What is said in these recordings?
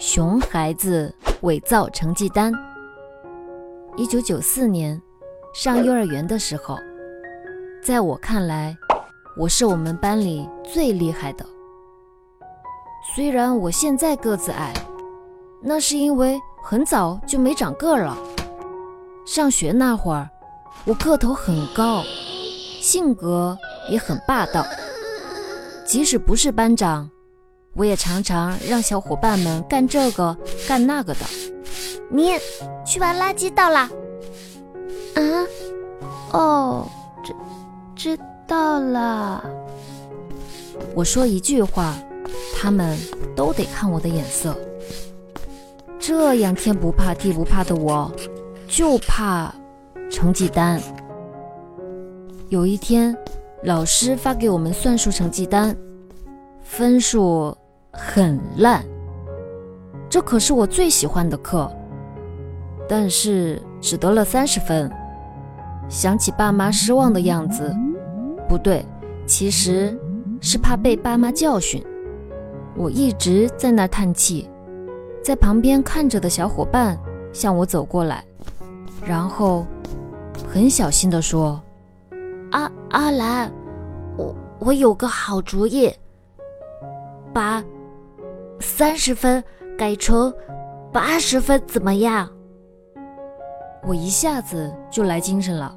熊孩子伪造成绩单。一九九四年，上幼儿园的时候，在我看来，我是我们班里最厉害的。虽然我现在个子矮，那是因为很早就没长个了。上学那会儿，我个头很高，性格也很霸道。即使不是班长，我也常常让小伙伴们干这个干那个的。你去把垃圾倒了。啊？哦，知知道了。我说一句话，他们都得看我的眼色。这样天不怕地不怕的我，就怕成绩单。有一天。老师发给我们算术成绩单，分数很烂。这可是我最喜欢的课，但是只得了三十分。想起爸妈失望的样子，不对，其实是怕被爸妈教训。我一直在那叹气，在旁边看着的小伙伴向我走过来，然后很小心地说。阿阿兰，我我有个好主意，把三十分改成八十分，怎么样？我一下子就来精神了。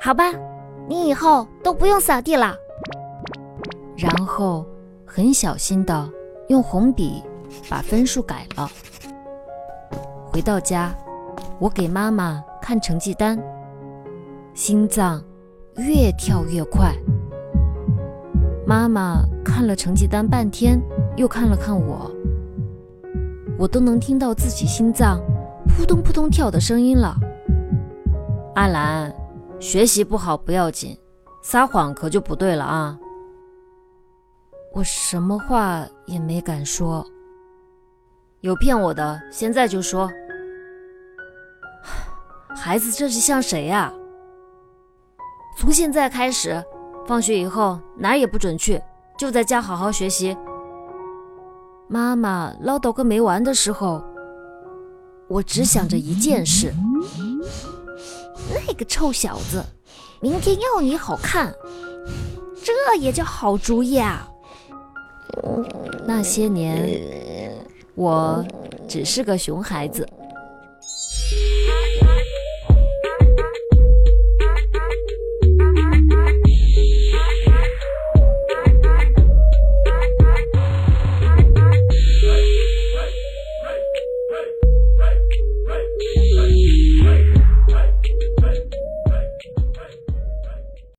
好吧，你以后都不用扫地了。然后很小心的用红笔把分数改了。回到家，我给妈妈看成绩单，心脏。越跳越快，妈妈看了成绩单半天，又看了看我，我都能听到自己心脏扑通扑通跳的声音了。阿兰，学习不好不要紧，撒谎可就不对了啊！我什么话也没敢说。有骗我的，现在就说。孩子，这是像谁呀？从现在开始，放学以后哪儿也不准去，就在家好好学习。妈妈唠叨个没完的时候，我只想着一件事：那个臭小子，明天要你好看，这也叫好主意啊！那些年，我只是个熊孩子。